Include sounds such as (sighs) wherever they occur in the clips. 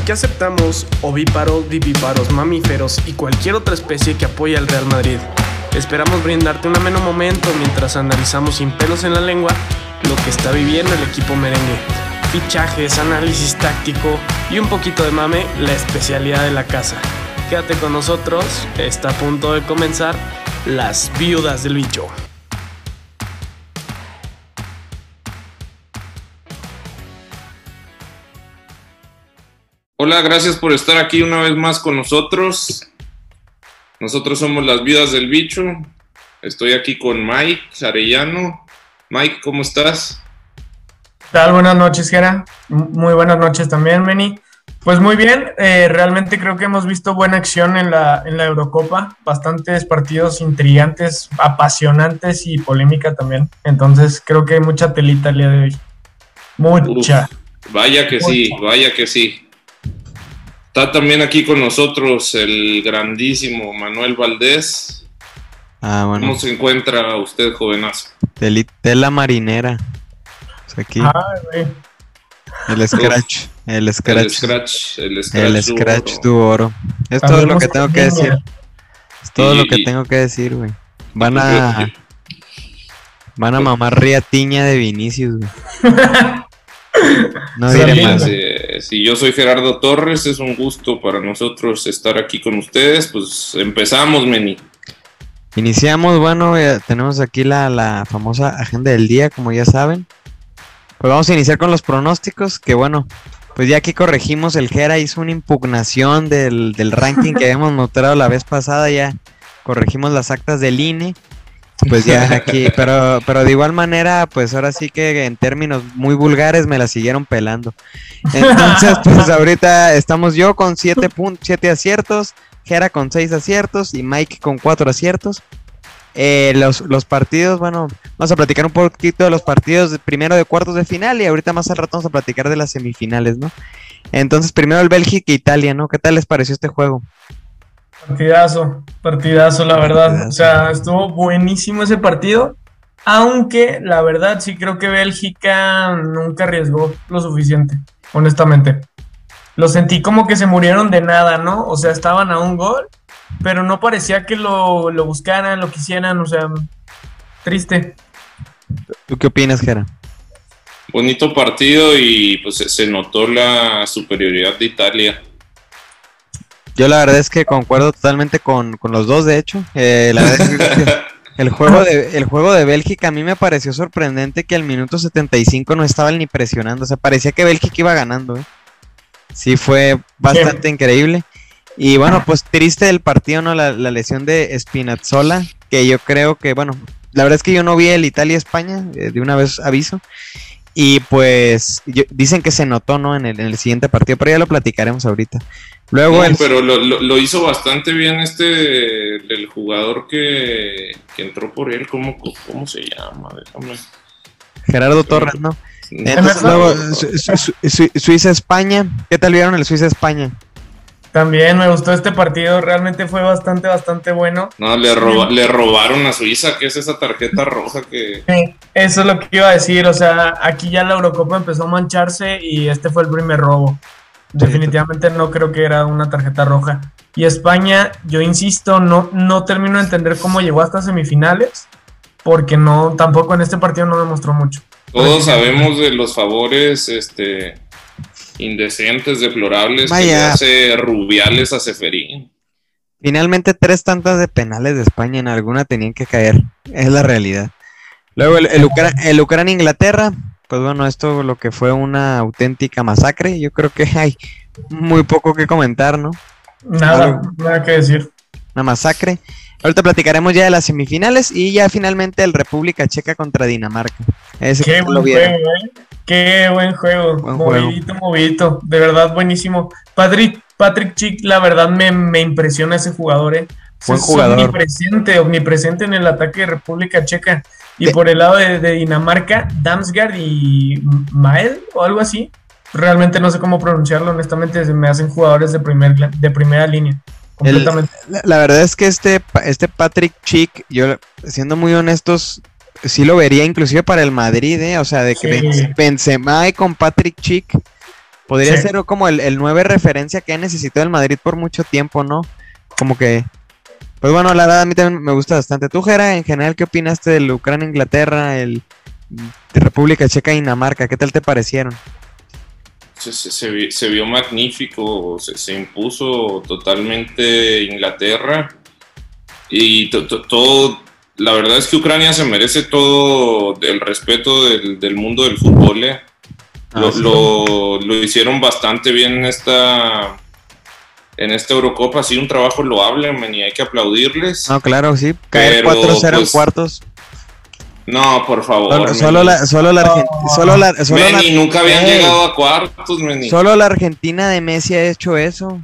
Aquí aceptamos ovíparos, vivíparos, mamíferos y cualquier otra especie que apoye al Real Madrid. Esperamos brindarte un ameno momento mientras analizamos sin pelos en la lengua lo que está viviendo el equipo merengue. Fichajes, análisis táctico y un poquito de mame, la especialidad de la casa. Quédate con nosotros, está a punto de comenzar Las Viudas del Bicho. Hola, gracias por estar aquí una vez más con nosotros. Nosotros somos las vidas del bicho. Estoy aquí con Mike Arellano. Mike, ¿cómo estás? ¿Qué tal? Buenas noches, Gera. Muy buenas noches también, Meni. Pues muy bien, eh, realmente creo que hemos visto buena acción en la, en la Eurocopa, bastantes partidos intrigantes, apasionantes y polémica también. Entonces creo que hay mucha telita el día de hoy. Mucha. vaya que sí, vaya que sí. Está también aquí con nosotros el grandísimo Manuel Valdés. Ah, bueno. ¿Cómo se encuentra usted, jovenazo? tela marinera. aquí. el scratch. El scratch. El scratch. El scratch, el scratch du oro. Es todo lo que tengo que decir. Es todo lo que tengo que decir, güey. Van a. Van a mamar riatiña de Vinicius, güey. (laughs) No diré más. Si yo soy Gerardo Torres, es un gusto para nosotros estar aquí con ustedes. Pues empezamos, Meni. Iniciamos, bueno, eh, tenemos aquí la, la, famosa agenda del día, como ya saben. Pues vamos a iniciar con los pronósticos, que bueno, pues ya aquí corregimos, el Gera hizo una impugnación del, del ranking que (laughs) habíamos mostrado la vez pasada, ya corregimos las actas del INE pues ya (laughs) aquí, pero, pero de igual manera, pues ahora sí que en términos muy vulgares me la siguieron pelando. Entonces, (laughs) pues ahorita estamos yo con 7 siete aciertos, Jera con 6 aciertos y Mike con 4 aciertos. Eh, los, los, partidos, bueno, vamos a platicar un poquito de los partidos primero de cuartos de final y ahorita más al rato vamos a platicar de las semifinales, ¿no? Entonces, primero el Bélgica e Italia, ¿no? ¿Qué tal les pareció este juego? Partidazo, partidazo, la verdad. O sea, estuvo buenísimo ese partido. Aunque la verdad sí creo que Bélgica nunca arriesgó lo suficiente, honestamente. Lo sentí como que se murieron de nada, ¿no? O sea, estaban a un gol, pero no parecía que lo, lo buscaran, lo quisieran, o sea, triste. ¿Tú qué opinas, Gera? Bonito partido y pues se notó la superioridad de Italia. Yo la verdad es que concuerdo totalmente con, los dos, de hecho. Eh, la verdad es que (laughs) el juego, de, el juego de Bélgica a mí me pareció sorprendente que al minuto 75 no estaban ni presionando. O sea, parecía que Bélgica iba ganando. ¿eh? Sí, fue bastante increíble. Y bueno, pues triste el partido, ¿no? La, lesión de Spinazzola, que yo creo que, bueno, la verdad es que yo no vi el Italia-España, eh, de una vez aviso. Y pues dicen que se notó, ¿no? En el, en el, siguiente partido, pero ya lo platicaremos ahorita. Luego Pero lo, lo, hizo bastante bien este, el jugador que, entró por él, ¿cómo, cómo se llama? Déjame. Gerardo Torres, ¿no? Entonces luego Suiza-España. ¿Qué tal vieron el Suiza-España? También me gustó este partido, realmente fue bastante, bastante bueno. No, le, le robaron a Suiza, ¿qué es esa tarjeta roja que... eso es lo que iba a decir, o sea, aquí ya la Eurocopa empezó a mancharse y este fue el primer robo. Definitivamente no creo que era una tarjeta roja. Y España, yo insisto, no, no termino de entender cómo llegó hasta semifinales, porque no, tampoco en este partido no demostró mucho. Todos sabemos de los favores este, indecentes, deplorables que hace Rubiales a Seferín. Finalmente, tres tantas de penales de España en alguna tenían que caer. Es la realidad. Luego el, el, el Ucrania-Inglaterra, pues bueno, esto lo que fue una auténtica masacre. Yo creo que hay muy poco que comentar, ¿no? Nada, nada que decir. Una masacre. Ahorita platicaremos ya de las semifinales y ya finalmente el República Checa contra Dinamarca. Qué buen juego, ¿eh? Qué buen juego. movidito, movidito. De verdad, buenísimo. Patrick, Patrick Chick, la verdad me, impresiona ese jugador, ¿eh? Buen jugador. Omnipresente, omnipresente en el ataque de República Checa. Y por el lado de, Dinamarca, Damsgaard y Mael o algo así. Realmente no sé cómo pronunciarlo, honestamente me hacen jugadores de, primer, de primera línea. Completamente. la, verdad es que este, este Patrick Chick, yo siendo muy honestos, sí lo vería inclusive para el Madrid, ¿eh? o sea, de que Benzema y con Patrick Chick Podría Sí. ser como el, el 9 referencia que ha necesitado el Madrid por mucho tiempo, ¿no? Como que. Pues bueno, la verdad a mí también me gusta bastante. Tú, Jera, en general, ¿qué opinaste del Ucrania-Inglaterra, el de República Checa y Dinamarca? ¿Qué tal te parecieron? Se, se- se vi- se vio magnífico, se, impuso totalmente Inglaterra y to- to- todo, la verdad es que Ucrania se merece todo el respeto del, del mundo del fútbol. eh. Lo, Ah, sí. lo- lo hicieron bastante bien en esta, en esta Eurocopa, ha sido un trabajo loable, man, y hay que aplaudirles. No, claro, sí. Caer Pero, 4-0 en pues, cuartos. No, por favor. Solo, la, solo la, Argen- No. solo la, solo la- nunca habían llegado a cuartos, Meni. Solo la Argentina de Messi ha hecho eso.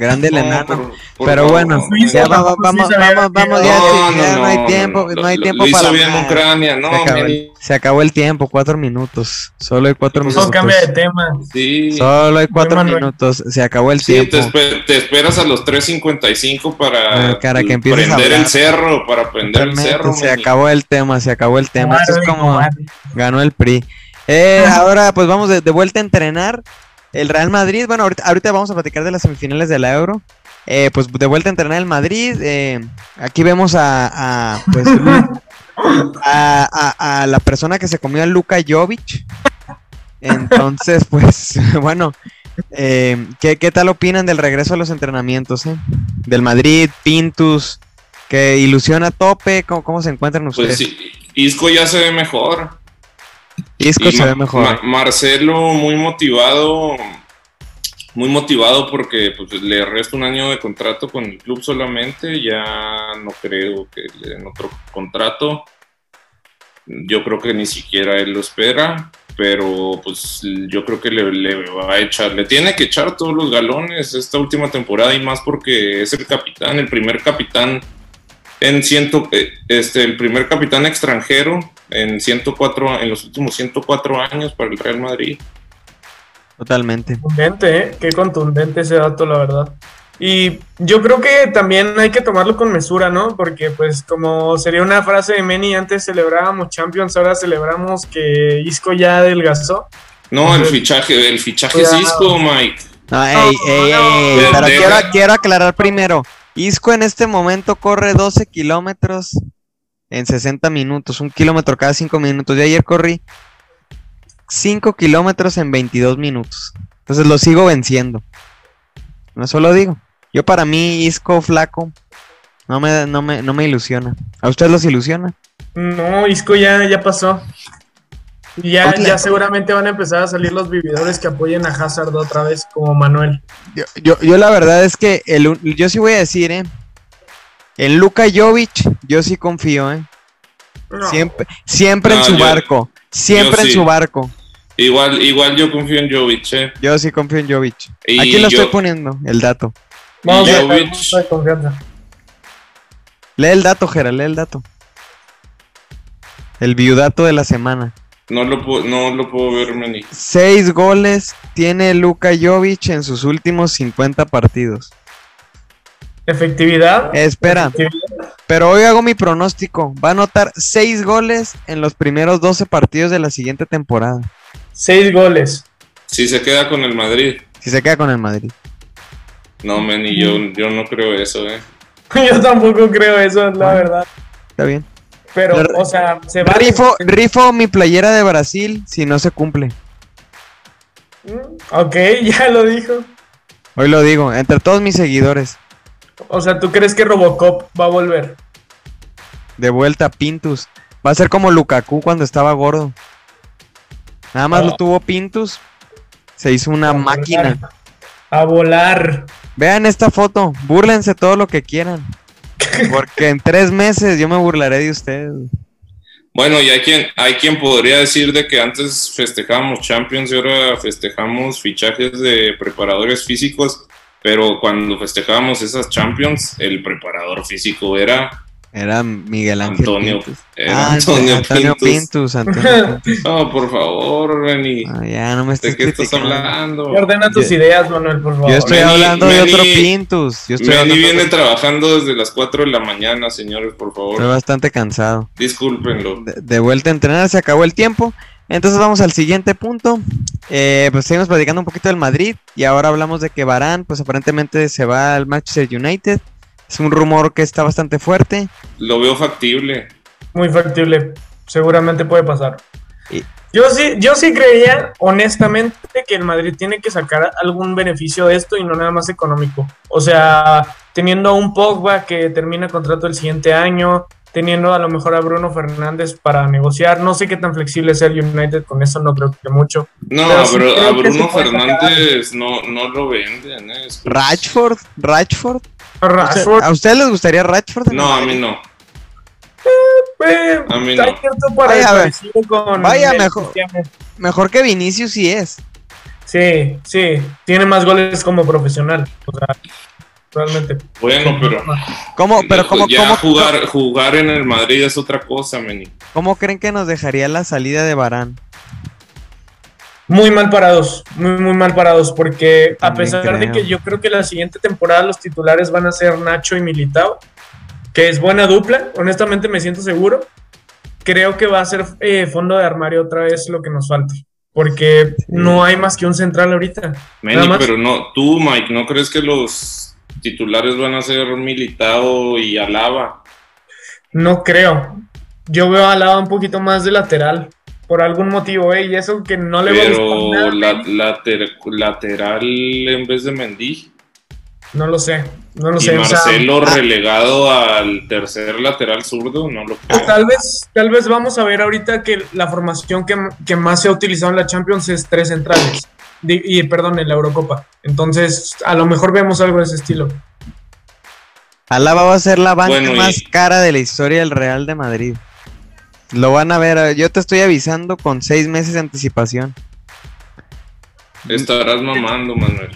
Grande el No, enano. por- por Pero favor, bueno, Meni. ya vamos, vamos, vamos, que- vamos, ya, No, no, ya no hay no, tiempo, no hay tiempo lo para bien. Ucrania, no, se, acabó, Meni. se acabó el tiempo, cuatro minutos. Solo hay cuatro Pues minutos. cambia de tema. Sí, Solo hay cuatro minutos. Se acabó el sí, tiempo. te, espe- te esperas a los 3.55 para Ah, cara, que empieces a prender hablar. el cerro, para prender el cerro. se Meni. acabó el tema, se acabó el tema. Esto es como ganó el PRI. Eh, ahora pues vamos de, de vuelta a entrenar. El Real Madrid, bueno, ahorita, ahorita vamos a platicar de las semifinales de la Euro. Eh, pues de vuelta a entrenar el Madrid. eh, aquí vemos a, a, pues, (laughs) a, a- a la persona que se comió a Luka Jovic. Entonces, (laughs) pues, (laughs) bueno, eh, ¿qué, qué tal opinan del regreso a los entrenamientos? eh? Del Madrid, Pintus, que ilusiona a tope. ¿Cómo, cómo se encuentran ustedes? Pues sí, Isco ya se ve mejor. Isco Y se ve mejor. Ma- Marcelo muy motivado, muy motivado porque pues, le resta un año de contrato con el club solamente, ya no creo que le den otro contrato. Yo creo que ni siquiera él lo espera, pero pues yo creo que le, le va a echar, le tiene que echar todos los galones esta última temporada y más porque es el capitán, el primer capitán en ciento, eh, este, el primer capitán extranjero en 104, en los últimos 104 años para el Real Madrid. Totalmente. Contundente, ¿eh? Qué contundente ese dato, la verdad. Y yo creo que también hay que tomarlo con mesura, ¿no? Porque pues como sería una frase de Meni, antes celebrábamos Champions, ahora celebramos que Isco ya adelgazó. No, el fichaje, el fichaje es. Isco, Mike. No, ey, No, ey, ey, no. pero quiero, quiero aclarar primero. Isco en este momento corre 12 kilómetros en 60 minutos, un kilómetro cada 5 minutos. Yo ayer corrí 5 kilómetros en 22 minutos. Entonces lo sigo venciendo. No solo digo. Yo para mí, Isco flaco, no me, no me, no me ilusiona. ¿A ustedes los ilusiona? No, Isco ya, ya pasó. Y ya, ya seguramente van a empezar a salir los vividores que apoyen a Hazard otra vez, como Manuel. Yo, yo, yo la verdad es que el, yo sí voy a decir, ¿eh? En Luka Jovic, yo sí confío, ¿eh? No. Siempre, siempre en su yo- barco. Siempre en sí. su barco. Igual, igual yo confío en Jovic, ¿eh? Yo sí confío en Jovic. Y Aquí lo yo- estoy poniendo, el dato. Vamos a ver. Lee el dato, Jera, lee el dato. El viudato de la semana. No lo, puedo, no lo puedo ver, Meni. Seis goles tiene Luka Jovic en sus últimos 50 partidos. Efectividad. Espera, Efectividad. pero hoy hago mi pronóstico. Va a anotar seis goles en los primeros 12 partidos de la siguiente temporada. Seis goles. Si se queda con el Madrid. Si se queda con el Madrid. No, Meni, yo, yo no creo eso, ¿eh? (laughs) Yo tampoco creo eso, la verdad. Está bien. Pero, o sea, se va. Rifo, rifo mi playera de Brasil si no se cumple. Mm, Ok, (laughs) ya lo dijo. Hoy lo digo, entre todos mis seguidores. O sea, ¿tú crees que Robocop va a volver? De vuelta Pintus. Va a ser como Lukaku cuando estaba gordo. Nada más Ah. lo tuvo Pintus. Se hizo una A máquina. volar. A volar. Vean esta foto. Búrlense todo lo que quieran. Porque en tres meses yo me burlaré de ustedes. Bueno, y hay quien, hay quien podría decir de que antes festejábamos Champions y ahora festejamos fichajes de preparadores físicos, pero cuando festejábamos esas Champions, el preparador físico era Era Miguel Ángel Antonio, Pintus. era Ah, Antonio, Antonio Pintus. Pintus. Antonio (laughs) Pintus. No, por favor, Reni, Ah, ya no me estés ¿de qué estás criticando. hablando? Ordena tus Yo- ideas, Manuel, por favor. Yo estoy Meni- hablando de otro Pintus. Yo estoy, hablando viene de- trabajando desde las 4 de la mañana, señores, por estoy favor, bastante cansado. discúlpenlo. De, de vuelta a entrenar, se acabó el tiempo. Entonces vamos al siguiente punto. Eh, pues seguimos platicando un poquito del Madrid y ahora hablamos de que Barán, pues aparentemente se va al Manchester United. Es un rumor que está bastante fuerte. Lo veo factible. Muy factible. Seguramente puede pasar. Y- Yo sí, yo sí creía, honestamente, que el Madrid tiene que sacar algún beneficio de esto y no nada más económico. O sea, teniendo a un Pogba que termina contrato el siguiente año, teniendo a lo mejor a Bruno Fernández para negociar. No sé qué tan flexible sea el United con eso, no creo que mucho. No, Pero sí pero creo a Bruno Fernández no, no lo venden. ¿eh? Rashford, Rashford. ¿A ustedes les gustaría Rashford? No, a mí no. eh, a mí está no. cierto para Vaya, a ver. con Vaya, mejor. Mejor que Vinicius sí es. Sí, sí, tiene más goles como profesional. O sea, realmente. Bueno, pero. ¿Cómo, pero cómo, ya cómo, jugar, jugar en el Madrid es otra cosa, Meni. cómo creen que nos dejaría la salida de Barán? Muy mal parados, muy, muy mal parados, porque a También pesar de que yo creo que la siguiente temporada los titulares van a ser Nacho y Militao, que es buena dupla, honestamente me siento seguro. Creo que va a ser eh, fondo de armario otra vez lo que nos falta, porque no hay más que un central ahorita. Más. pero no, tú, Mike, ¿no crees que los titulares van a ser Militao y Alaba? No creo. Yo veo a Lava un poquito más de lateral, por algún motivo, ¿eh? Y eso que no le va a Pero gustar nada, la- later- lateral en vez de Mendy. No lo sé, no lo Y sé. o sea, Marcelo ah, relegado al tercer lateral zurdo, no lo Pues creo. tal vez, tal vez vamos a ver ahorita que la formación que, que más se ha utilizado en la Champions es tres centrales. Y perdón, en la Eurocopa. Entonces, a lo mejor vemos algo de ese estilo. Alaba va a ser la banca Bueno, y- más cara de la historia del Real de Madrid. Lo van a ver, eh, yo te estoy avisando con seis meses de anticipación. Estarás mamando, Manuel.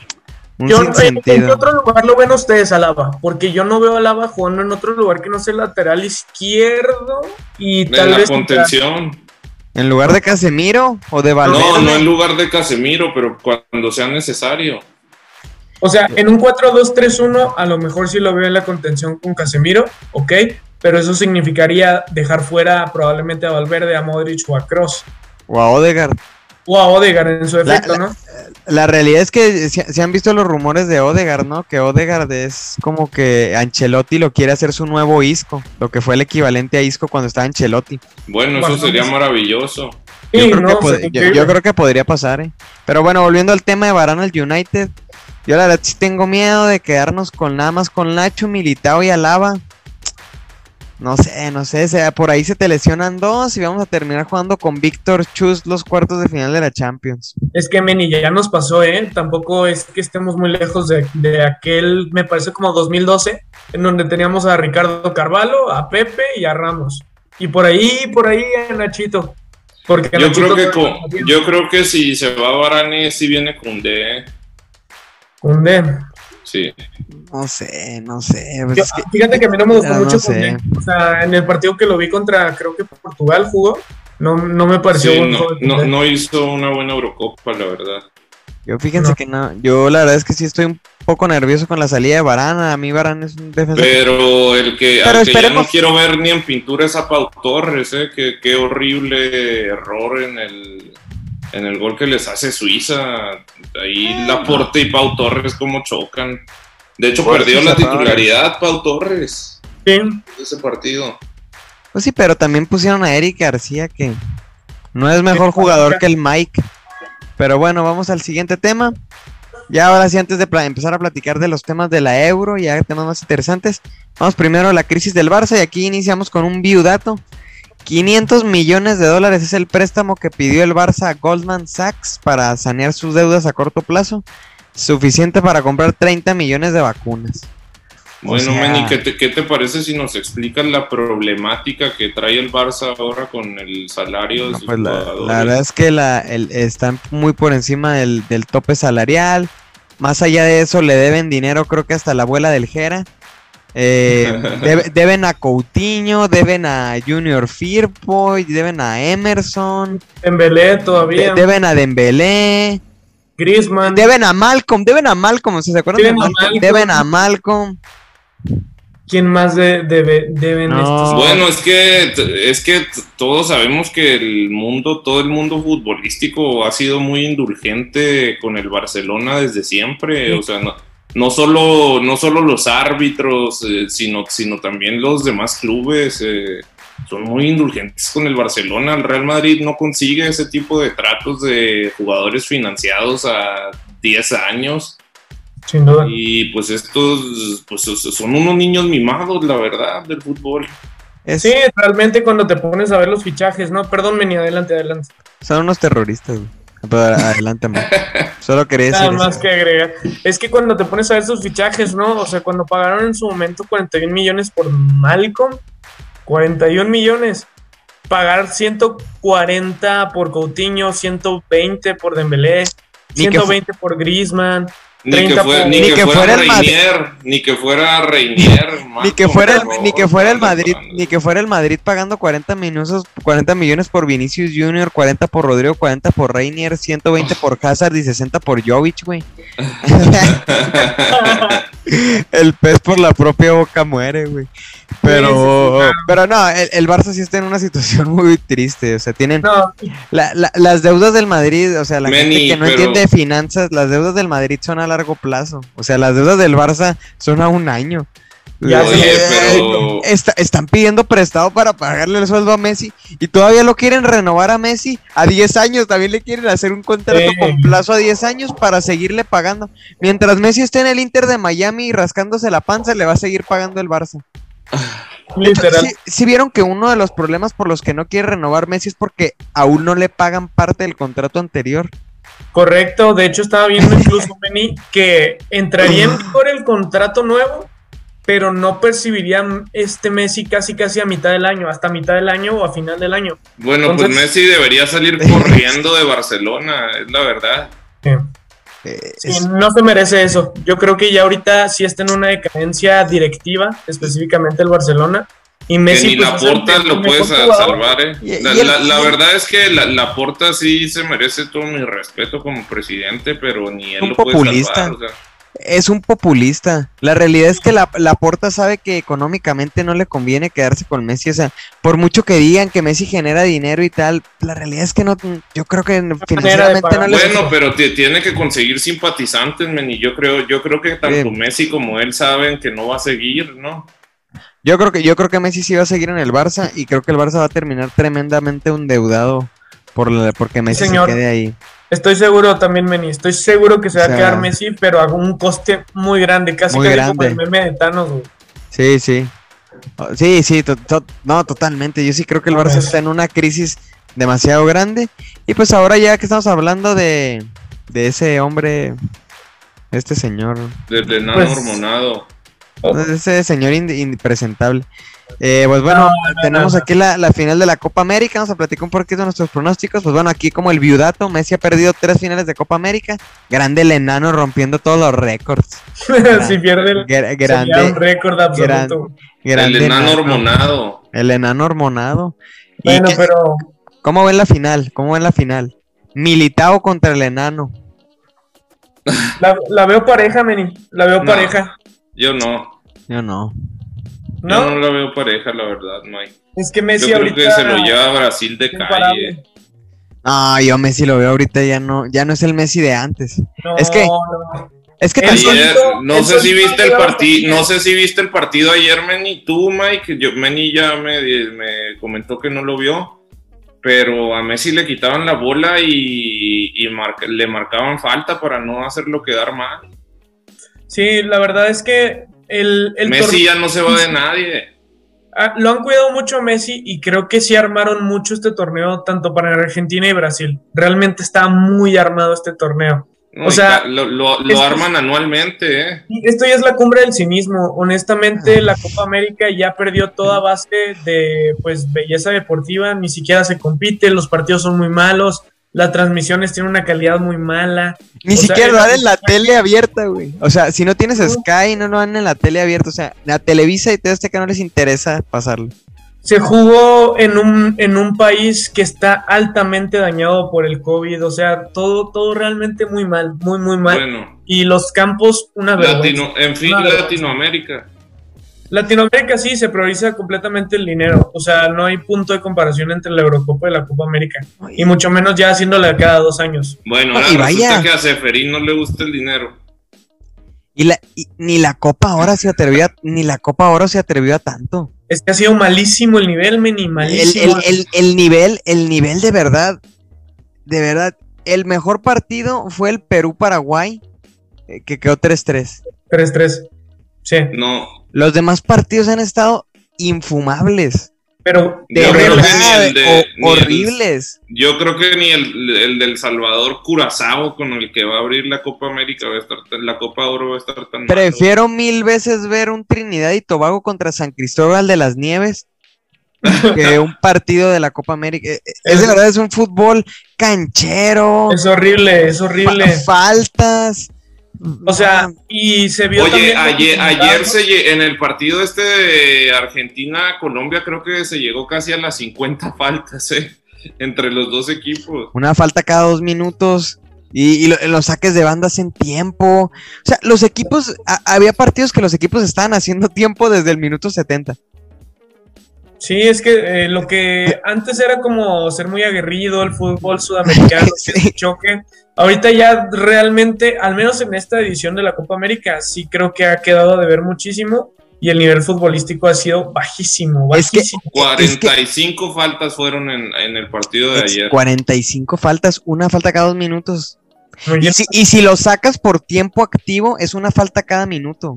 Yo, eh, ¿En qué otro lugar lo ven ustedes a Lava? Porque yo no veo a Lava jugando en otro lugar que no sea el lateral izquierdo y En tal la vez. contención. ¿En lugar de Casemiro o de Valverde? No, no en lugar de Casemiro, pero cuando sea necesario. O sea, en un 4-2-3-1, a lo mejor sí lo veo en la contención con Casemiro, ok, pero eso significaría dejar fuera probablemente a Valverde, a Modric o a Cross. O a Odegaard. O a Odegaard en su La- efecto, la- ¿no? La realidad es que se, se han visto los rumores de Odegaard, ¿no? Que Odegaard es como que Ancelotti lo quiere hacer su nuevo Isco, lo que fue el equivalente a Isco cuando estaba Ancelotti. Bueno, eso sería maravilloso. Yo, Sí, creo, no, que pod- sería yo- increíble. yo creo que podría pasar, ¿eh? Pero bueno, volviendo al tema de Varane al United, yo la verdad sí tengo miedo de quedarnos con nada más con Nacho, Militao y Alaba. No sé, no sé, o sea, por ahí se te lesionan dos y vamos a terminar jugando con Víctor Chus los cuartos de final de la Champions. Es que Meni ya nos pasó, ¿eh? Tampoco es que estemos muy lejos de, de aquel, me parece como 2012, en donde teníamos a Ricardo Carvalho, a Pepe y a Ramos. Y por ahí, por ahí a Nachito. Porque Yo Nachito creo que con- yo creo que si se va Varane, si viene Koundé. ¿eh? Koundé. Sí. No sé, no sé. pues Yo- es que- fíjate que a mí no me gustó no mucho sé. Koundé. O sea, en el partido que lo vi contra, creo que Portugal jugó, no, no me pareció Sí, no, hizo una buena Eurocopa, la verdad. Yo fíjense No. que no, yo la verdad es que sí estoy un poco nervioso con la salida de Varane. A mí Varane es un defensor. Pero el que, Pero al que ya esperemos- no quiero ver ni en pintura es a Pau Torres, ¿eh? Qué, qué horrible error en el, en el gol que les hace Suiza. Ahí Laporte y Pau Torres como chocan. De hecho, perdió la titularidad Pau Torres Sí, de ese partido. Pues sí, pero también pusieron a Eric García que no es mejor jugador que el Mike. Pero bueno, vamos al siguiente tema. Ya ahora sí, antes de empezar a platicar de los temas de la euro, ya temas más interesantes, vamos primero a la crisis del Barça y aquí iniciamos con un viudato. 500 millones de dólares es el préstamo que pidió el Barça a Goldman Sachs para sanear sus deudas a corto plazo, suficiente para comprar 30 millones de vacunas. O Bueno, sea- Manny, ¿qué te, ¿qué te parece si nos explicas la problemática que trae el Barça ahora con el salario de No, sus pues la, verdad es que la, el- están muy por encima del, del tope salarial. Más allá de eso, le deben dinero, creo que hasta la abuela del Jera. Eh, (laughs) debe- deben a Coutinho, deben a Junior Firpo, y deben a Emerson, Dembélé de- todavía, deben a Dembélé, Griezmann. deben a Malcolm, deben a Malcolm, ¿se acuerdan? de Deben a Malcolm? Malcolm. Deben a Malcolm. quién más debe, deben estos. Bueno, es que es que todos sabemos que el mundo, todo el mundo futbolístico ha sido muy indulgente con el Barcelona desde siempre. O sea, no, no solo, no solo los árbitros, eh, sino, sino también los demás clubes. Eh, son muy indulgentes con el Barcelona. El Real Madrid no consigue ese tipo de tratos de jugadores financiados a 10 años. Sin duda. Y pues estos pues, son unos niños mimados, la verdad, del fútbol. Sí, realmente cuando te pones a ver los fichajes, ¿no? Perdón, Meni, adelante, adelante. Son unos terroristas, adelante, Solo quería decir. Nada más que agregar. Es que cuando te pones a ver esos fichajes, ¿no? O sea, cuando pagaron en su momento 41 millones por Malcolm, 41 millones. Pagar 140 por Coutinho, 120 por Dembélé, 120 por Griezmann, ni que, fuera el Reinier, ni que fuera Reinier, ni que fuera el, ni que fuera el Madrid, ni que fuera el Madrid pagando 40 minutos, 40 millones por Vinicius Junior, 40 por Rodrigo, 40 por Reinier, 120 por Hazard y 60 por Jovic, güey. (laughs) el pez por la propia boca muere, güey. Pero, pero no, el, Barça sí está en una situación (laughs) muy triste. O sea, tienen las deudas del Madrid, o sea, la gente que no entiende finanzas, las deudas del Madrid son a largo plazo. O sea, las deudas del Barça son a un año. están pidiendo prestado para pagarle el sueldo a Messi y todavía lo quieren renovar a Messi a 10 años. También le quieren hacer un contrato con plazo a 10 años para seguirle pagando. Mientras Messi esté en el Inter de Miami y rascándose la panza, le va a seguir pagando el Barça. Literal. Si vieron que uno de los problemas por los que no quiere renovar Messi es porque aún no le pagan parte del contrato anterior. Correcto, de hecho estaba viendo incluso (laughs) Benny que entraría en vigor el contrato nuevo, pero no percibirían este Messi casi casi a mitad del año, hasta mitad del año o a final del año. Bueno, pues Messi debería salir (laughs) corriendo de Barcelona, es la verdad. no se merece eso. Yo creo que ya ahorita sí está en una decadencia directiva, específicamente el Barcelona. Y Messi, que ni pues, la Porta lo puedes salvar, eh. La, verdad es que la, la, Porta sí se merece todo mi respeto como presidente, pero ni él lo puede salvar. Es un populista. La realidad es que la, la, Porta sabe que económicamente no le conviene quedarse con Messi. O sea, por mucho que digan que Messi genera dinero y tal, la realidad es que no, yo creo que financieramente no le Bueno, pero tiene que conseguir simpatizantes, men, y yo creo, yo creo que tanto Messi como él saben que no va a seguir, ¿no? Yo creo que yo creo que Messi sí va a seguir en el Barça y creo que el Barça va a terminar tremendamente endeudado por porque Messi se quede ahí. Estoy seguro también, Meni, estoy seguro que se va a quedar Messi, pero a un coste muy grande, casi, muy grande. como el meme de Thanos, Sí, sí. Sí, sí, no, totalmente. Yo sí creo que el Barça está en una crisis demasiado grande. Y pues ahora ya que estamos hablando de, de ese hombre, este señor. Desde nada pues, hormonado. Ese señor impresentable. Eh, pues bueno, tenemos aquí la, final de la Copa América. Vamos a platicar un poquito de nuestros pronósticos. Pues bueno, aquí como el viudato, Messi ha perdido tres finales de Copa América. Grande el enano rompiendo todos los récords. (laughs) si pierde el grande, un récord absoluto. el enano hormonado. El enano hormonado. Bueno, pero. ¿Cómo ven la final? ¿Cómo ven la final? Militao contra el enano. La, veo pareja, Meni. La veo pareja. Yo no. Yo no. ¿No? Yo no la veo pareja, la verdad, Mike. Es que Messi yo creo que se lo lleva a Brasil de calle. No, yo Messi lo veo ahorita ya no, ya no es el Messi de antes. es que es que ayer, no sé si viste el partido, no sé si viste el partido ayer, Meni, tú, Mike, yo, Meni ya me, me comentó que no lo vio, pero a Messi le quitaban la bola y, y le marcaban falta para no hacerlo quedar mal. Sí, la verdad es que el, Messi ya no se va de (laughs) nadie. Ah, lo han cuidado mucho a Messi y creo que sí armaron mucho este torneo, tanto para Argentina y Brasil. Realmente está muy armado este torneo. o sea, lo, arman anualmente. ¿eh? Esto ya es la cumbre del cinismo. Honestamente, la Copa América ya perdió toda base de pues belleza deportiva. Ni siquiera se compite, los partidos son muy malos las transmisiones tienen una calidad muy mala. Ni siquiera lo dan en la tele abierta, güey. O sea, si no tienes Sky, no lo dan en la tele abierta. O sea, la Televisa y todo este que no les interesa pasarlo. Se jugó en un, en un país que está altamente dañado por el COVID. O sea, todo, todo realmente muy mal, muy, muy mal. Bueno, y los campos, una vergüenza. en fin, Latinoamérica. Latinoamérica sí se prioriza completamente el dinero. O sea, no hay punto de comparación entre la Eurocopa y la Copa América. Y mucho menos ya haciéndola cada dos años. Bueno, ahora resulta vaya. que a Seferín no le gusta el dinero. Y, la, y ni la Copa ahora se atrevió a, ni la Copa ahora se atrevió a tanto. Es que ha sido malísimo el nivel, Meni, El, malísimo. el, el, el nivel, el nivel de verdad, de verdad, el mejor partido fue el Perú-Paraguay, eh, que quedó 3-3. 3-3. Sí, No. Los demás partidos han estado infumables. pero De Yo creo horrible. que ni verdad, el de- o- ni el- horribles. Yo creo que ni el, el del Salvador Curazao con el que va a abrir la Copa América va a estar tan- la Copa Oro va a estar tan malo. Prefiero mil veces ver un Trinidad y Tobago contra San Cristóbal de las Nieves (laughs) que un partido de la Copa América. Eh, eh, Es de verdad, es un fútbol canchero, Es horrible, es fa- horrible. faltas. O sea, y se vio Oye, también. ayer, se en el partido este de Argentina-Colombia creo que se llegó casi a las 50 faltas eh, entre los dos equipos. una falta cada dos minutos y, y lo- los saques de bandas en tiempo. O sea, los equipos, a- había partidos que los equipos estaban haciendo tiempo desde el minuto 70. Sí, es que eh, lo que antes era como ser muy aguerrido, el fútbol sudamericano, (laughs) Sí. ese choque. Ahorita ya realmente, al menos en esta edición de la Copa América, sí creo que ha quedado de ver muchísimo y el nivel futbolístico ha sido bajísimo, Es que- bajísimo. 45 faltas fueron en, en el partido de Es ayer. 45 faltas, una falta cada dos minutos. Y si, y si lo sacas por tiempo activo, es una falta cada minuto.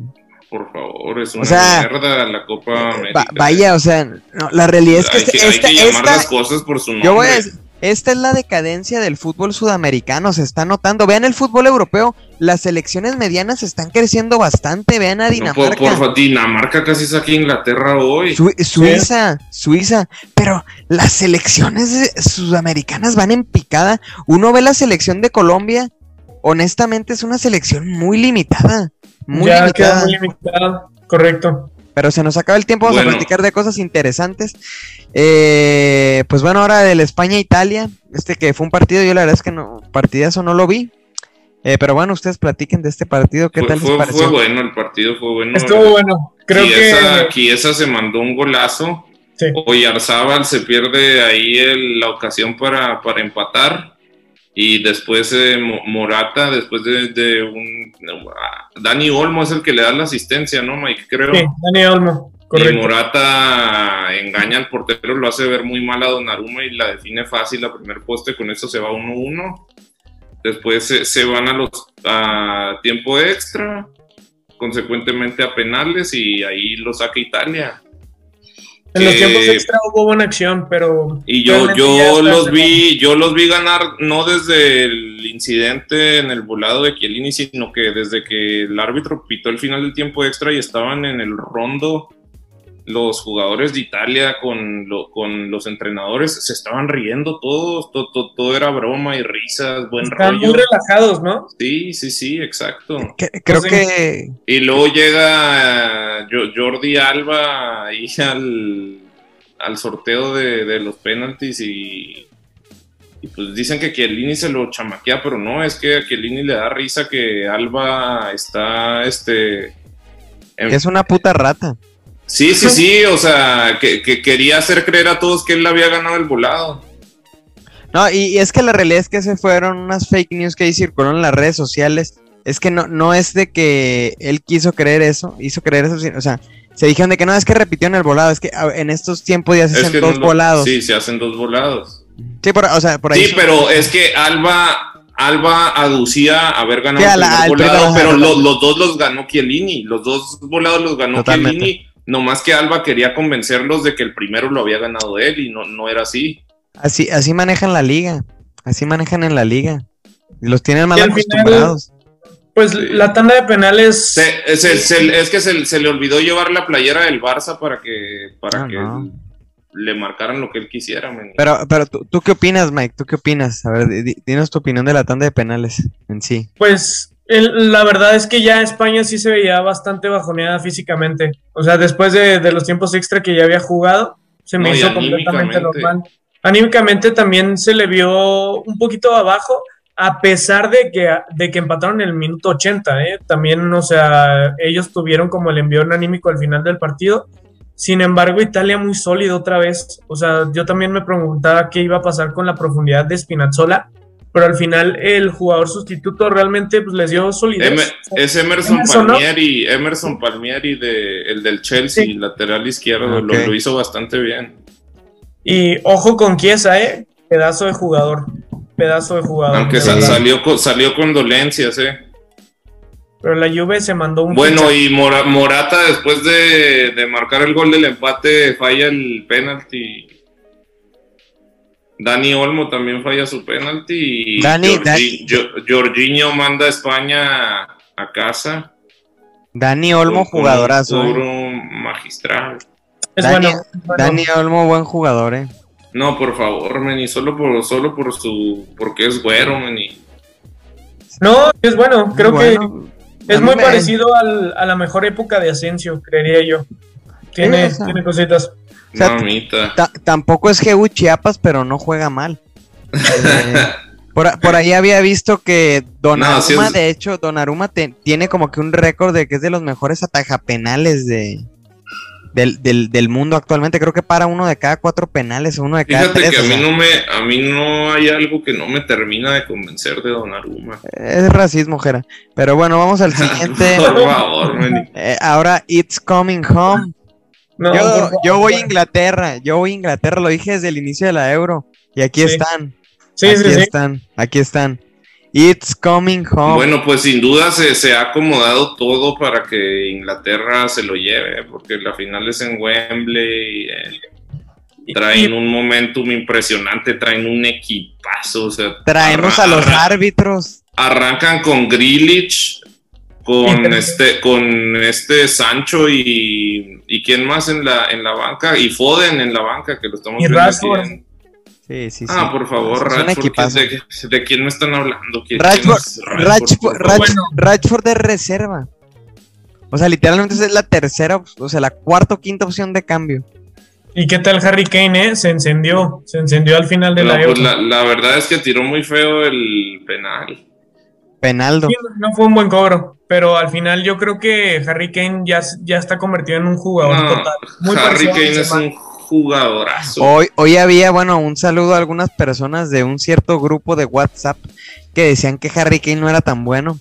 Por favor, es una sea, mierda la Copa América. Va- vaya, o sea, no, la realidad es que, hay, este- que, hay esta, que llamar esta- las cosas por su nombre. yo voy a decir, esta es la decadencia del fútbol sudamericano, se está notando. Vean el fútbol europeo, las selecciones medianas están creciendo bastante. Vean a No, por, Dinamarca. por Dinamarca casi saca Inglaterra hoy. Su- Suiza, Suiza, pero las selecciones eh, sudamericanas van en picada. Uno ve la selección de Colombia, honestamente es una selección muy limitada, muy ya queda limitada. muy limitado, correcto. Pero se nos acaba el tiempo, vamos Bueno. a platicar de cosas interesantes. Eh, pues bueno, ahora del España-Italia, este que fue un partido, yo la verdad es que no, partidazo no lo vi. Eh, pero bueno, ustedes platiquen de este partido, ¿qué fue, tal les fue- pareció? fue bueno, el partido fue bueno. Estuvo bueno. Creo Chiesa, que Chiesa se mandó un golazo. Sí. Oyarzábal se pierde ahí el- la ocasión para, para empatar. Y después eh, Mo- Morata, después de, de un... ah, Dani Olmo es el que le da la asistencia, ¿no, Mike? Creo. sí, Dani Olmo, Y. Morata engaña al portero, lo hace ver muy mal a Donnarumma y la define fácil a primer poste, con eso se va 1-1. Después se, se van a los a tiempo extra, consecuentemente a penales y ahí lo saca Italia. En los tiempos extra hubo buena acción, pero. Y yo, yo los vi, yo los vi ganar no desde el incidente en el volado de Chiellini, sino que desde que el árbitro pitó el final del tiempo extra y estaban en el rondo los jugadores de Italia con, lo- con los entrenadores, se estaban riendo todos, todo, todo, todo era broma y risas, buen Están rollo. muy relajados, ¿no? Sí, sí, sí, exacto. Que- creo que Y luego llega eh, Jo- Jordi Alba ahí al, al sorteo de, de los penaltis y, y pues dicen que Chiellini se lo chamaquea, pero no, es que a Chiellini le da risa que Alba está, este... en- es una puta rata. Sí, sí, sí, o sea, que, que quería hacer creer a todos que él había ganado el volado. No, y, y es que la realidad es que se fueron unas fake news que ahí circularon en las redes sociales. Es que no, no es de que él quiso creer eso, hizo creer eso, o sea, se dijeron de que no, es que repitió en el volado, es que en estos tiempos ya se Es hacen dos no volados. Sí. Se hacen dos volados. por, o sea, por ahí. Sí, pero es que Alba, Alba aducía haber ganado Sí, el primer volado, pero los dos los ganó Chiellini. Los dos volados los ganó Totalmente. Chiellini. Nomás que Alba quería convencerlos de que el primero lo había ganado él y no, no era así. Así, así manejan la liga. Así manejan en la liga. Y los tienen mal final- acostumbrados. Pues la tanda de penales. Se- se- se- es que se, se le olvidó llevar la playera del Barça para que, para Ah, que no. le marcaran lo que él quisiera. Pero, pero ¿tú, ¿tú qué opinas, Mike? ¿Tú qué opinas? A ver, di- di- dinos tu opinión de la tanda de penales en sí. Pues el- la verdad es que ya España sí se veía bastante bajoneada físicamente. O sea, después de, de los tiempos extra que ya había jugado, se me No, hizo completamente normal. Anímicamente también se le vio un poquito abajo, a pesar de que, de que empataron en el minuto 80, ¿eh? también, o sea, ellos tuvieron como el envío anímico al final del partido. Sin embargo, Italia muy sólido otra vez. O sea, yo también me preguntaba qué iba a pasar con la profundidad de Spinazzola, pero al final el jugador sustituto realmente pues, les dio solidez. es Emerson, Palmieri, Emerson Palmieri, de, el del Chelsea, lateral izquierdo, lo, hizo bastante bien. Y ojo con Chiesa, ¿eh? Pedazo de jugador. Pedazo de jugador. Aunque salió, con, salió con dolencias, ¿eh? Pero la Juve se mandó un. Bueno, y Morata, después de, de marcar el gol del empate, falla el penalti Dani Olmo también falla su penalti y Dani, Jorginho manda a España a casa. Dani Olmo, jugadorazo. ¿eh? Magistral. Dani, Dani, Olmo, buen jugador, eh. No, por favor, Meni, solo por, solo por su, porque es güero, Meni. No, es bueno, creo que es muy parecido al, a la mejor época de Asensio, creería yo. Tiene, tiene cositas tampoco es GU Chiapas, pero no juega mal. Eh, (laughs) por, ahí había visto que Donnarumma, de hecho, Donnarumma tiene como que un récord de que es de los mejores atajapenales de, del, del, mundo actualmente. Creo que para uno de cada cuatro penales, uno de cada Fíjate que a mí, no me, a mí no hay algo que no me termina de convencer de Donnarumma. Es racismo, Jera. Pero bueno, vamos al (laughs) siguiente. Por favor, eh, ahora, It's Coming Home yo, voy a Inglaterra, yo voy a Inglaterra, lo dije desde el inicio de la Euro. Y aquí están. Sí, aquí están, aquí están. It's coming home. Bueno, pues sin duda se, ha acomodado todo para que Inglaterra se lo lleve, porque la final es en Wembley. Eh, traen un momentum impresionante, traen un equipazo. Traemos a los árbitros. Arrancan con Grilich, con este, con este Sancho y, y quién más en la, en la banca, y Foden en la banca, que lo estamos viendo aquí Sí, sí, ah, por favor, Rashford, ¿de, quién me están hablando? Rashford, de reserva. O sea, literalmente es la tercera, o sea, la cuarta o quinta opción de cambio. ¿Y qué tal Harry Kane, eh? Se encendió, se encendió al final de la, pues la, la verdad es que tiró muy feo el penal. Penaldo. no fue un buen cobro, pero al final yo creo que Harry Kane ya, ya está convertido en un jugador total. Muy Harry Kane es un jugadorazo. Hoy, hoy había, bueno, un saludo a algunas personas de un cierto grupo de WhatsApp que decían que Harry Kane no era tan bueno.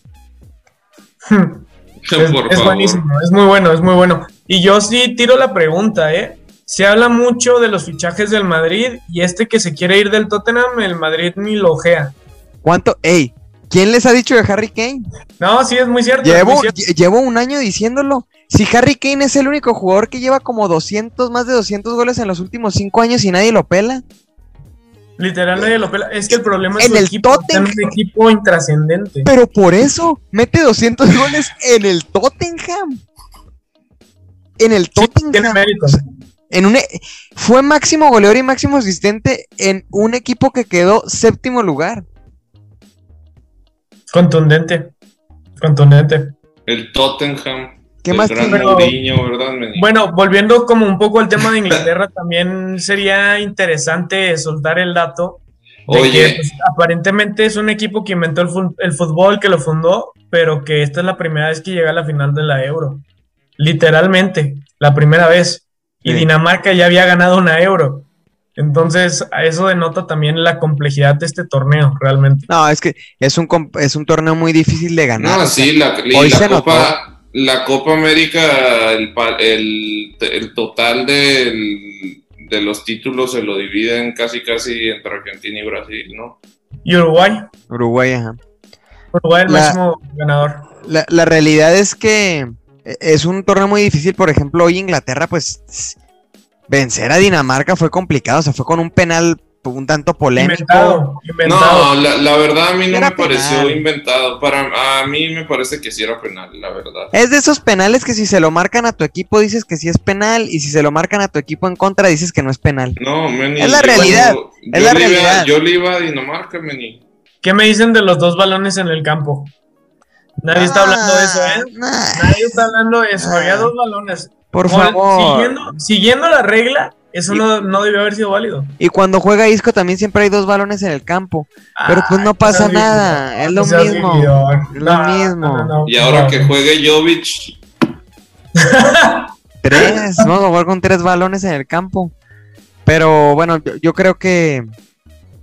(laughs) es, buenísimo, es muy bueno, es muy bueno. Y yo sí tiro la pregunta, ¿eh? Se habla mucho de los fichajes del Madrid y este que se quiere ir del Tottenham, el Madrid ni lo ojea. ¿Cuánto? Ey, ¿Quién les ha dicho de Harry Kane? No, sí, es muy cierto. Llevo, un año diciéndolo. Si Harry Kane es el único jugador que lleva como 200, más de 200 goles en los últimos 5 años y nadie lo pela. Literal, nadie lo pela. Es que el problema es que el equipo, un equipo intrascendente. Pero por eso, mete 200 goles en el Tottenham. En el Tottenham. tiene méritos. En un, e, fue máximo goleador y máximo asistente en un equipo que quedó séptimo lugar. Contundente. Contundente. El Tottenham. ¿Qué más tiene? Bueno, volviendo como un poco al tema de Inglaterra, (laughs) también sería interesante soltar el dato de Oye. que pues, aparentemente es un equipo que inventó el, fútbol, que lo fundó, pero que esta es la primera vez que llega a la final de la Euro. Literalmente, la primera vez. Y Dinamarca ya había ganado una Euro. Entonces, a eso denota también la complejidad de este torneo, realmente. No, es que es un, es un torneo muy difícil de ganar. No, sí, la, Copa, la Copa América, el, el, total de los títulos se lo dividen casi, casi entre Argentina y Brasil, ¿no? ¿Y Uruguay? Uruguay, ajá. Uruguay el máximo ganador. La, la realidad es que es un torneo muy difícil. Por ejemplo, hoy Inglaterra, pues vencer a Dinamarca fue complicado, o sea, fue con un penal un tanto polémico. No, la, verdad a mí no me pareció inventado. Para a mí me parece que sí era penal, la verdad. Es de esos penales que si se lo marcan a tu equipo dices que sí es penal y si se lo marcan a tu equipo en contra dices que no es penal. No, Meni, es la realidad. es la realidad. yo le iba a Dinamarca, Meni. ¿Qué me dicen de los dos balones en el campo? Nadie está hablando de eso, ¿eh? Nadie está hablando de eso. Había dos balones. Por favor. Siguiendo, la regla, Eso Y- no, no debió haber sido válido. Y cuando juega Isco también siempre hay dos balones en el campo. Pero pues no pasa nada, es lo mismo, es lo mismo. Y ahora no. que juegue Jovic, (laughs) Tres, vamos a jugar con tres balones en el campo. Pero bueno, yo, yo creo que.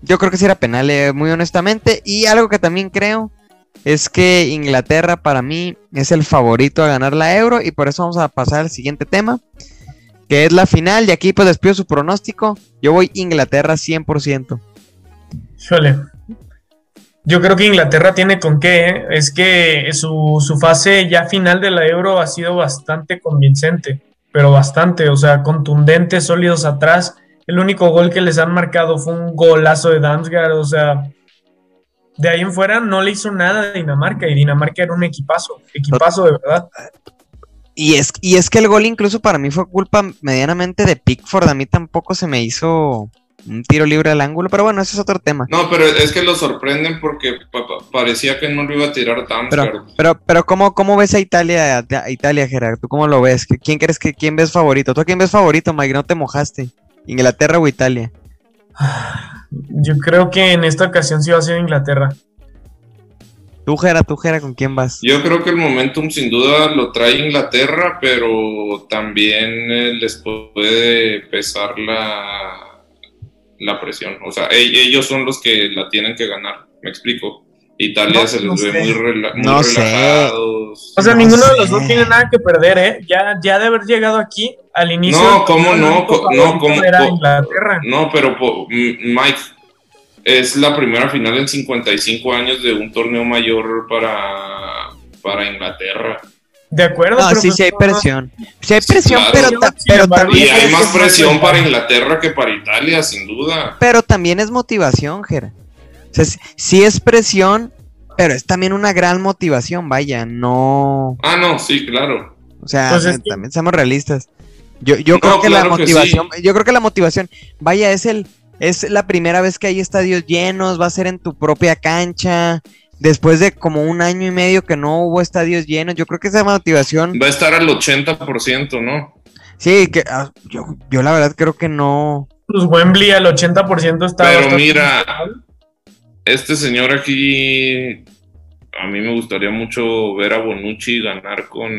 Yo creo que sí era penal, eh, muy honestamente. Y algo que también creo es que Inglaterra para mí es el favorito a ganar la Euro. Y por eso vamos a pasar al siguiente tema. Que es la final. Y aquí pues les pido su pronóstico. Yo voy Inglaterra 100%. Híjole. Yo creo que Inglaterra tiene con qué. ¿eh? Es que su, su fase ya final de la Euro ha sido bastante convincente, pero bastante, o sea, contundentes, sólidos atrás. El único gol que les han marcado fue un golazo de Damsgaard, o sea, de ahí en fuera no le hizo nada a Dinamarca y Dinamarca era un equipazo, equipazo de verdad. Y es, y es que el gol incluso para mí fue culpa medianamente de Pickford. A mí tampoco se me hizo un tiro libre al ángulo. Pero bueno, ese es otro tema. no, pero es que lo sorprenden porque pa- pa- parecía que no lo iba a tirar Damsgaard. Pero, pero, pero ¿cómo, ¿cómo ves a Italia, a Italia, Gerard? ¿Tú cómo lo ves? ¿Qui- ¿Quién crees que quién ves favorito? ¿Tú a quién ves favorito, Mike? No te mojaste. ¿Inglaterra o Italia? (sighs) Yo creo que en esta ocasión sí va a ser Inglaterra. Tú, Gerard, tú, Gerard, ¿con quién vas? Yo creo que el momentum sin duda lo trae Inglaterra, pero también eh, les puede pesar la, la presión. O sea, e- ellos son los que la tienen que ganar, me explico. Italia No, se les no ve sé. muy, rela- muy No sé. relajados. O sea, No ninguno de los dos tiene nada que perder, ¿eh? Ya, ya de haber llegado aquí al inicio. No, ¿cómo no? no, ¿cómo- Inglaterra. No, pero Mike, es la primera final en 55 años de un torneo mayor para, para Inglaterra. De acuerdo. No, sí, sí hay presión. Sí hay presión, Claro. pero, ta- pero embargo, Y también... hay más presión para. Inglaterra que para Italia, sin duda. Pero también es motivación, Gerard. O sea, sí- es presión, pero es también una gran motivación, vaya, no... Ah, no, sí, claro. O sea, Pues es que- también seamos realistas. Yo, yo No, creo que la que motivación, yo creo que la motivación, vaya, es el, es la primera vez que hay estadios llenos, va a ser en tu propia cancha, después de como un año y medio que no hubo estadios llenos, yo creo que esa motivación, Va a estar al 80%, ¿no? sí, que ah, yo, yo la verdad creo que no, Pues Wembley al 80% está. Pero mira. Este señor aquí, a mí me gustaría mucho ver a Bonucci ganar con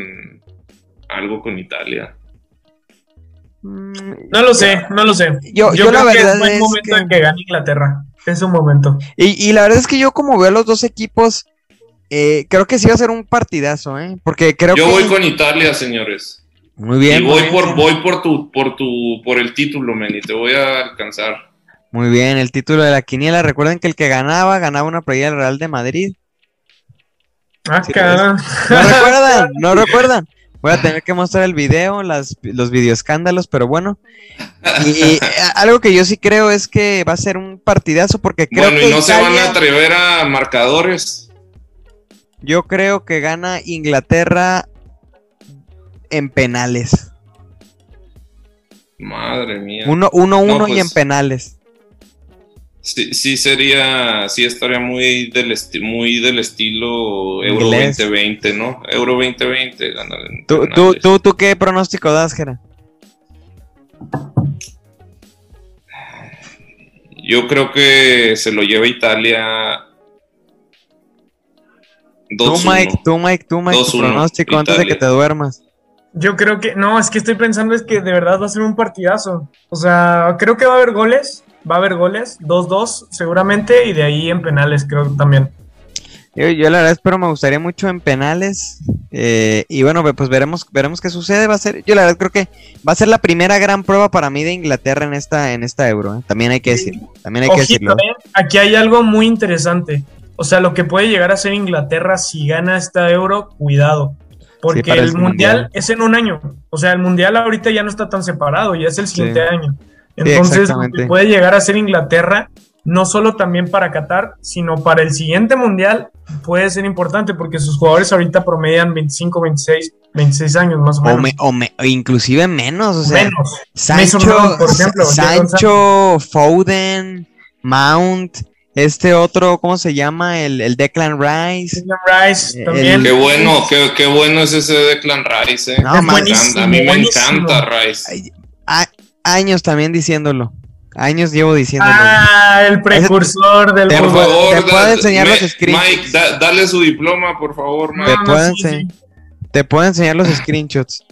algo con Italia. mm, No lo sé, no lo sé. Yo- creo que verdad es buen es momento que- en que gane Inglaterra. Es un momento. y, y la verdad es que yo como veo a los dos equipos, eh, creo que sí va a ser un partidazo, ¿eh? Porque creo Yo que... voy con Italia, señores. Muy bien. y voy por, voy por tu, por tu, por el título, men, y te voy a alcanzar. Muy bien, el título de la quiniela. Recuerden que el que ganaba, ganaba una playera del Real de Madrid. Ah, Sí. ¿No recuerdan? ¿No recuerdan? Voy a tener que mostrar el video, las, los videoescándalos, pero bueno. Y, algo que yo sí creo es que va a ser un partidazo porque creo bueno, que y no se van a atrever a marcadores. yo creo que gana Inglaterra en penales. Madre mía. 1-1 uno, uno, No, y en pues. penales. Sí, sí sería, sí estaría muy del, esti- muy del estilo Euro Inglés. 2020, ¿no? Euro 2020. ganar en ¿Tú, tú, tú, ¿Tú qué pronóstico das, Jera? Yo creo que se lo lleva Italia. Tú, 2-1. Mike, tú, Mike, tú, Mike, tu 2-1, pronóstico antes de que te duermas. Yo creo que, no, es que estoy pensando es que de verdad va a ser un partidazo. O sea, creo que va a haber goles, va a haber goles, 2-2 seguramente, y de ahí en penales creo también. Yo, yo la verdad espero, me gustaría mucho en penales. eh, y bueno, pues veremos, veremos qué sucede. Va a ser, yo la verdad creo que va a ser la primera gran prueba para mí de Inglaterra en esta, en esta euro. ¿eh? También hay que decirlo. También hay que decirlo. ¿eh? Aquí hay algo muy interesante. O sea, lo que puede llegar a ser Inglaterra si gana esta euro, cuidado. Porque el mundial, mundial. es en un año. O sea, el mundial ahorita ya no está tan separado, ya es el siguiente Sí. año. Entonces, puede llegar a ser Inglaterra, no solo también para Qatar, sino para el siguiente mundial, puede ser importante porque sus jugadores ahorita promedian 25, 26, 26 años más o O, menos. me- o me- o inclusive menos. O sea, menos. Sancho, Mason Mount, por ejemplo, Sancho, Foden, Mount, este otro, ¿cómo se llama? El, el Declan Rice. Declan Rice El- también. Qué bueno, qué, qué bueno es ese Declan Rice, ¿eh? No, Me man. encanta, a mí me buenísimo. encanta Rice. Años también diciéndolo. Años llevo diciéndolo. Ah, el precursor del Te Por favor, te puedo enseñar los screenshots. Mike, da- dale su diploma, por favor, No, Mike. Te no, puedo, sí, ense- sí. te puedo enseñar los screenshots.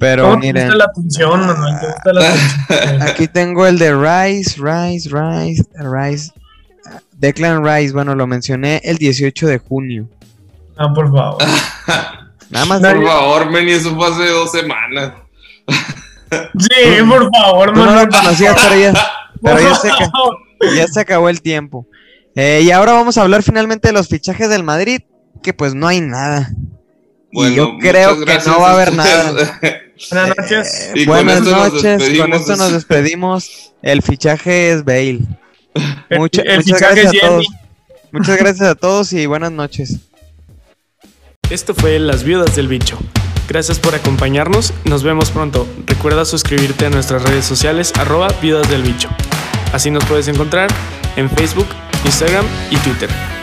Pero ¿Cómo te miren, gusta la atención, Manuel? ¿Te gusta la atención? (laughs) aquí tengo el de Rice, Rice, Rice, Rice. Declan Rice, bueno, lo mencioné el 18 de junio. Ah, por favor. (laughs) Nada más. No, Por favor, Meni, eso fue hace dos semanas. Sí, por favor, Tú no lo conocías, pero ya, pero ya Por se, ya acabó el tiempo. Eh, y ahora vamos a hablar finalmente de los fichajes del Madrid, que pues no hay nada. y yo creo que no va a haber ustedes. nada. (laughs) Buenas noches. Eh, buenas esto nos noches, con despedimos. esto nos despedimos. El fichaje es Bale. Mucha- El muchas fichaje gracias a todos. Muchas gracias a todos y buenas noches. Esto fue Las Viudas del Bicho. Gracias por acompañarnos, nos vemos pronto. Recuerda suscribirte a nuestras redes sociales arroba Viudas del Bicho. Así nos puedes encontrar en Facebook, Instagram y Twitter.